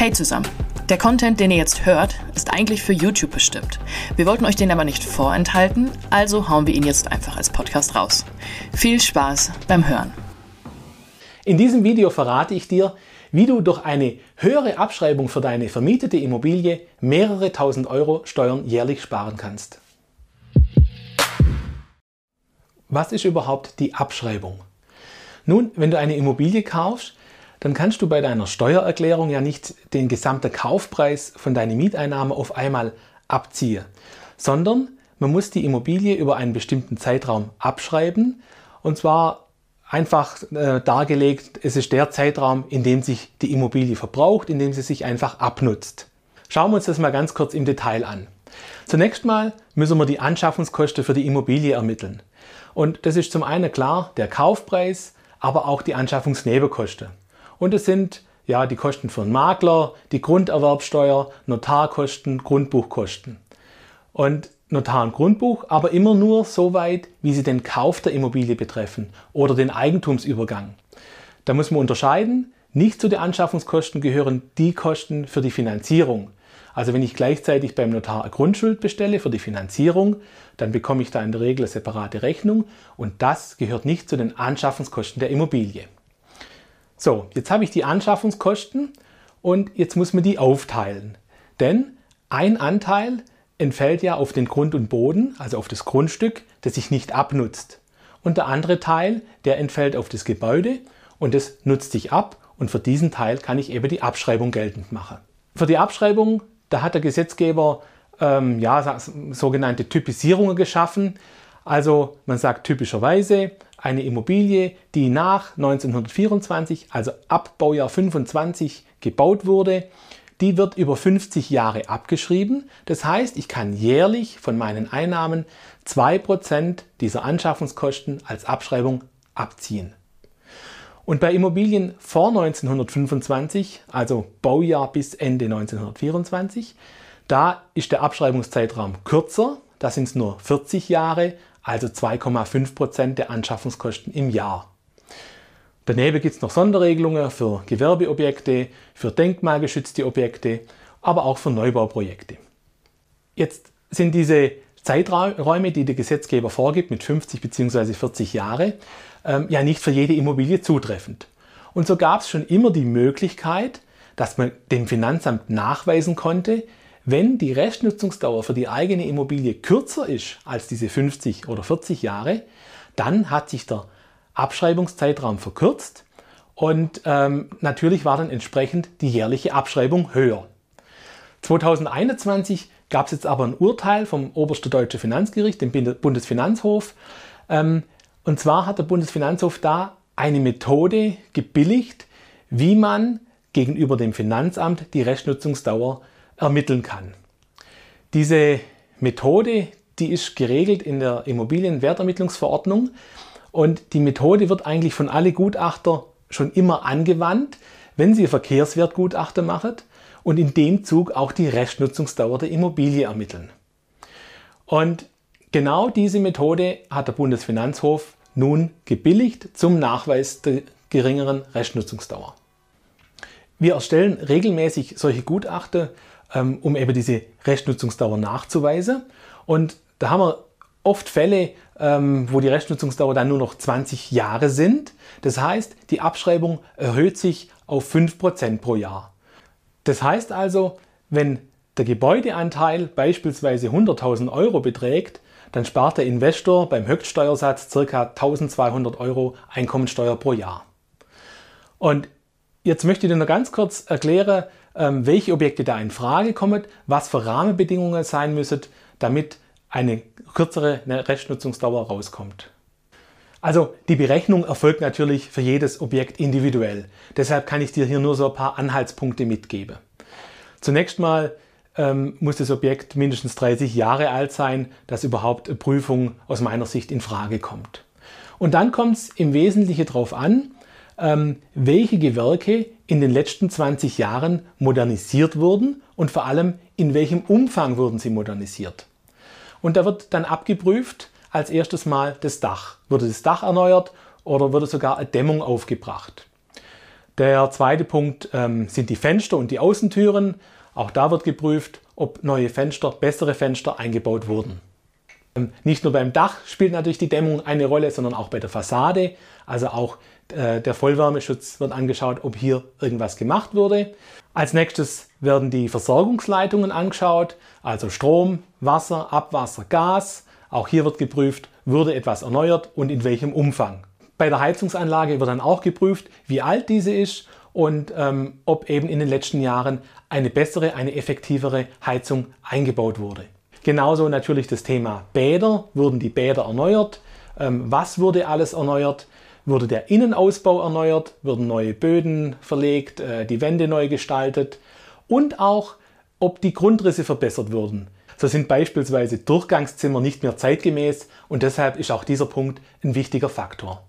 Hey zusammen! Der Content, den ihr jetzt hört, ist eigentlich für YouTube bestimmt. Wir wollten euch den aber nicht vorenthalten, also hauen wir ihn jetzt einfach als Podcast raus. Viel Spaß beim Hören! In diesem Video verrate ich dir, wie du durch eine höhere Abschreibung für deine vermietete Immobilie mehrere tausend Euro Steuern jährlich sparen kannst. Was ist überhaupt die Abschreibung? Nun, wenn du eine Immobilie kaufst, dann kannst du bei deiner Steuererklärung ja nicht den gesamten Kaufpreis von deinen Mieteinnahmen auf einmal abziehen, sondern man muss die Immobilie über einen bestimmten Zeitraum abschreiben und zwar einfach äh, dargelegt, es ist der Zeitraum, in dem sich die Immobilie verbraucht, in dem sie sich einfach abnutzt. Schauen wir uns das mal ganz kurz im Detail an. Zunächst mal müssen wir die Anschaffungskosten für die Immobilie ermitteln. Und das ist zum einen klar der Kaufpreis, aber auch die Anschaffungsnebenkosten. Und es sind ja die Kosten für einen Makler, die Grunderwerbsteuer, Notarkosten, Grundbuchkosten. Und Notar und Grundbuch, aber immer nur so weit, wie sie den Kauf der Immobilie betreffen oder den Eigentumsübergang. Da muss man unterscheiden. Nicht zu den Anschaffungskosten gehören die Kosten für die Finanzierung. Also wenn ich gleichzeitig beim Notar eine Grundschuld bestelle für die Finanzierung, dann bekomme ich da in der Regel eine separate Rechnung und das gehört nicht zu den Anschaffungskosten der Immobilie. So, jetzt habe ich die Anschaffungskosten und jetzt muss man die aufteilen. Denn ein Anteil entfällt ja auf den Grund und Boden, also auf das Grundstück, das sich nicht abnutzt. Und der andere Teil, der entfällt auf das Gebäude und das nutzt sich ab und für diesen Teil kann ich eben die Abschreibung geltend machen. Für die Abschreibung, da hat der Gesetzgeber ähm, ja, sogenannte Typisierungen geschaffen. Also man sagt typischerweise, eine Immobilie, die nach 1924, also ab Baujahr 25 gebaut wurde, die wird über 50 Jahre abgeschrieben. Das heißt, ich kann jährlich von meinen Einnahmen 2% dieser Anschaffungskosten als Abschreibung abziehen. Und bei Immobilien vor 1925, also Baujahr bis Ende 1924, da ist der Abschreibungszeitraum kürzer, da sind es nur 40 Jahre, also 2,5 Prozent der Anschaffungskosten im Jahr. Daneben gibt es noch Sonderregelungen für Gewerbeobjekte, für denkmalgeschützte Objekte, aber auch für Neubauprojekte. Jetzt sind diese Zeiträume, die der Gesetzgeber vorgibt, mit 50 bzw. 40 Jahre, ähm, ja nicht für jede Immobilie zutreffend. Und so gab es schon immer die Möglichkeit, dass man dem Finanzamt nachweisen konnte, wenn die Restnutzungsdauer für die eigene Immobilie kürzer ist als diese 50 oder 40 Jahre, dann hat sich der Abschreibungszeitraum verkürzt und ähm, natürlich war dann entsprechend die jährliche Abschreibung höher. 2021 gab es jetzt aber ein Urteil vom Oberste Deutsche Finanzgericht, dem Bundesfinanzhof. Ähm, und zwar hat der Bundesfinanzhof da eine Methode gebilligt, wie man gegenüber dem Finanzamt die Restnutzungsdauer ermitteln kann. Diese Methode, die ist geregelt in der Immobilienwertermittlungsverordnung und die Methode wird eigentlich von alle Gutachter schon immer angewandt, wenn sie Verkehrswertgutachter machen und in dem Zug auch die Restnutzungsdauer der Immobilie ermitteln. Und genau diese Methode hat der Bundesfinanzhof nun gebilligt zum Nachweis der geringeren Restnutzungsdauer. Wir erstellen regelmäßig solche Gutachten, um eben diese Restnutzungsdauer nachzuweisen. Und da haben wir oft Fälle, ähm, wo die Restnutzungsdauer dann nur noch 20 Jahre sind. Das heißt, die Abschreibung erhöht sich auf 5% pro Jahr. Das heißt also, wenn der Gebäudeanteil beispielsweise 100.000 Euro beträgt, dann spart der Investor beim Höchststeuersatz ca. 1200 Euro Einkommensteuer pro Jahr. Und jetzt möchte ich dir noch ganz kurz erklären, ähm, welche Objekte da in Frage kommen, was für Rahmenbedingungen sein müssen, damit eine kürzere Restnutzungsdauer rauskommt. Also die Berechnung erfolgt natürlich für jedes Objekt individuell. Deshalb kann ich dir hier nur so ein paar Anhaltspunkte mitgeben. Zunächst mal ähm, muss das Objekt mindestens 30 Jahre alt sein, dass überhaupt eine Prüfung aus meiner Sicht in Frage kommt. Und dann kommt es im Wesentlichen darauf an, ähm, welche Gewerke in den letzten 20 Jahren modernisiert wurden und vor allem in welchem Umfang wurden sie modernisiert. Und da wird dann abgeprüft, als erstes Mal das Dach. Wurde das Dach erneuert oder wurde sogar eine Dämmung aufgebracht? Der zweite Punkt ähm, sind die Fenster und die Außentüren. Auch da wird geprüft, ob neue Fenster, bessere Fenster eingebaut wurden. Ähm, nicht nur beim Dach spielt natürlich die Dämmung eine Rolle, sondern auch bei der Fassade. Also auch der Vollwärmeschutz wird angeschaut, ob hier irgendwas gemacht wurde. Als nächstes werden die Versorgungsleitungen angeschaut, also Strom, Wasser, Abwasser, Gas. Auch hier wird geprüft, wurde etwas erneuert und in welchem Umfang. Bei der Heizungsanlage wird dann auch geprüft, wie alt diese ist und ähm, ob eben in den letzten Jahren eine bessere, eine effektivere Heizung eingebaut wurde. Genauso natürlich das Thema Bäder. Wurden die Bäder erneuert? Ähm, was wurde alles erneuert? Wurde der Innenausbau erneuert? Wurden neue Böden verlegt? Äh, die Wände neu gestaltet? Und auch, ob die Grundrisse verbessert wurden. So sind beispielsweise Durchgangszimmer nicht mehr zeitgemäß und deshalb ist auch dieser Punkt ein wichtiger Faktor.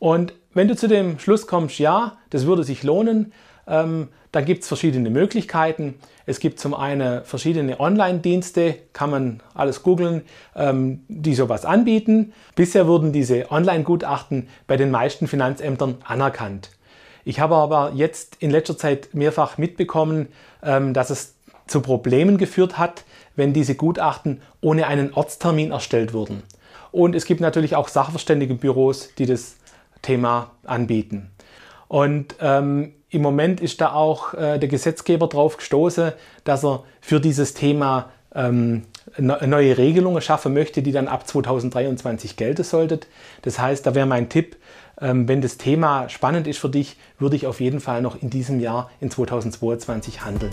Und wenn du zu dem Schluss kommst, ja, das würde sich lohnen, ähm, dann gibt es verschiedene Möglichkeiten. Es gibt zum einen verschiedene Online-Dienste, kann man alles googeln, ähm, die sowas anbieten. Bisher wurden diese Online-Gutachten bei den meisten Finanzämtern anerkannt. Ich habe aber jetzt in letzter Zeit mehrfach mitbekommen, ähm, dass es zu Problemen geführt hat, wenn diese Gutachten ohne einen Ortstermin erstellt wurden. Und es gibt natürlich auch Sachverständigenbüros, die das Thema anbieten. Und ähm, im Moment ist da auch äh, der Gesetzgeber drauf gestoßen, dass er für dieses Thema ähm, neue Regelungen schaffen möchte, die dann ab 2023 gelten sollten. Das heißt, da wäre mein Tipp, ähm, wenn das Thema spannend ist für dich, würde ich auf jeden Fall noch in diesem Jahr, in 2022 handeln.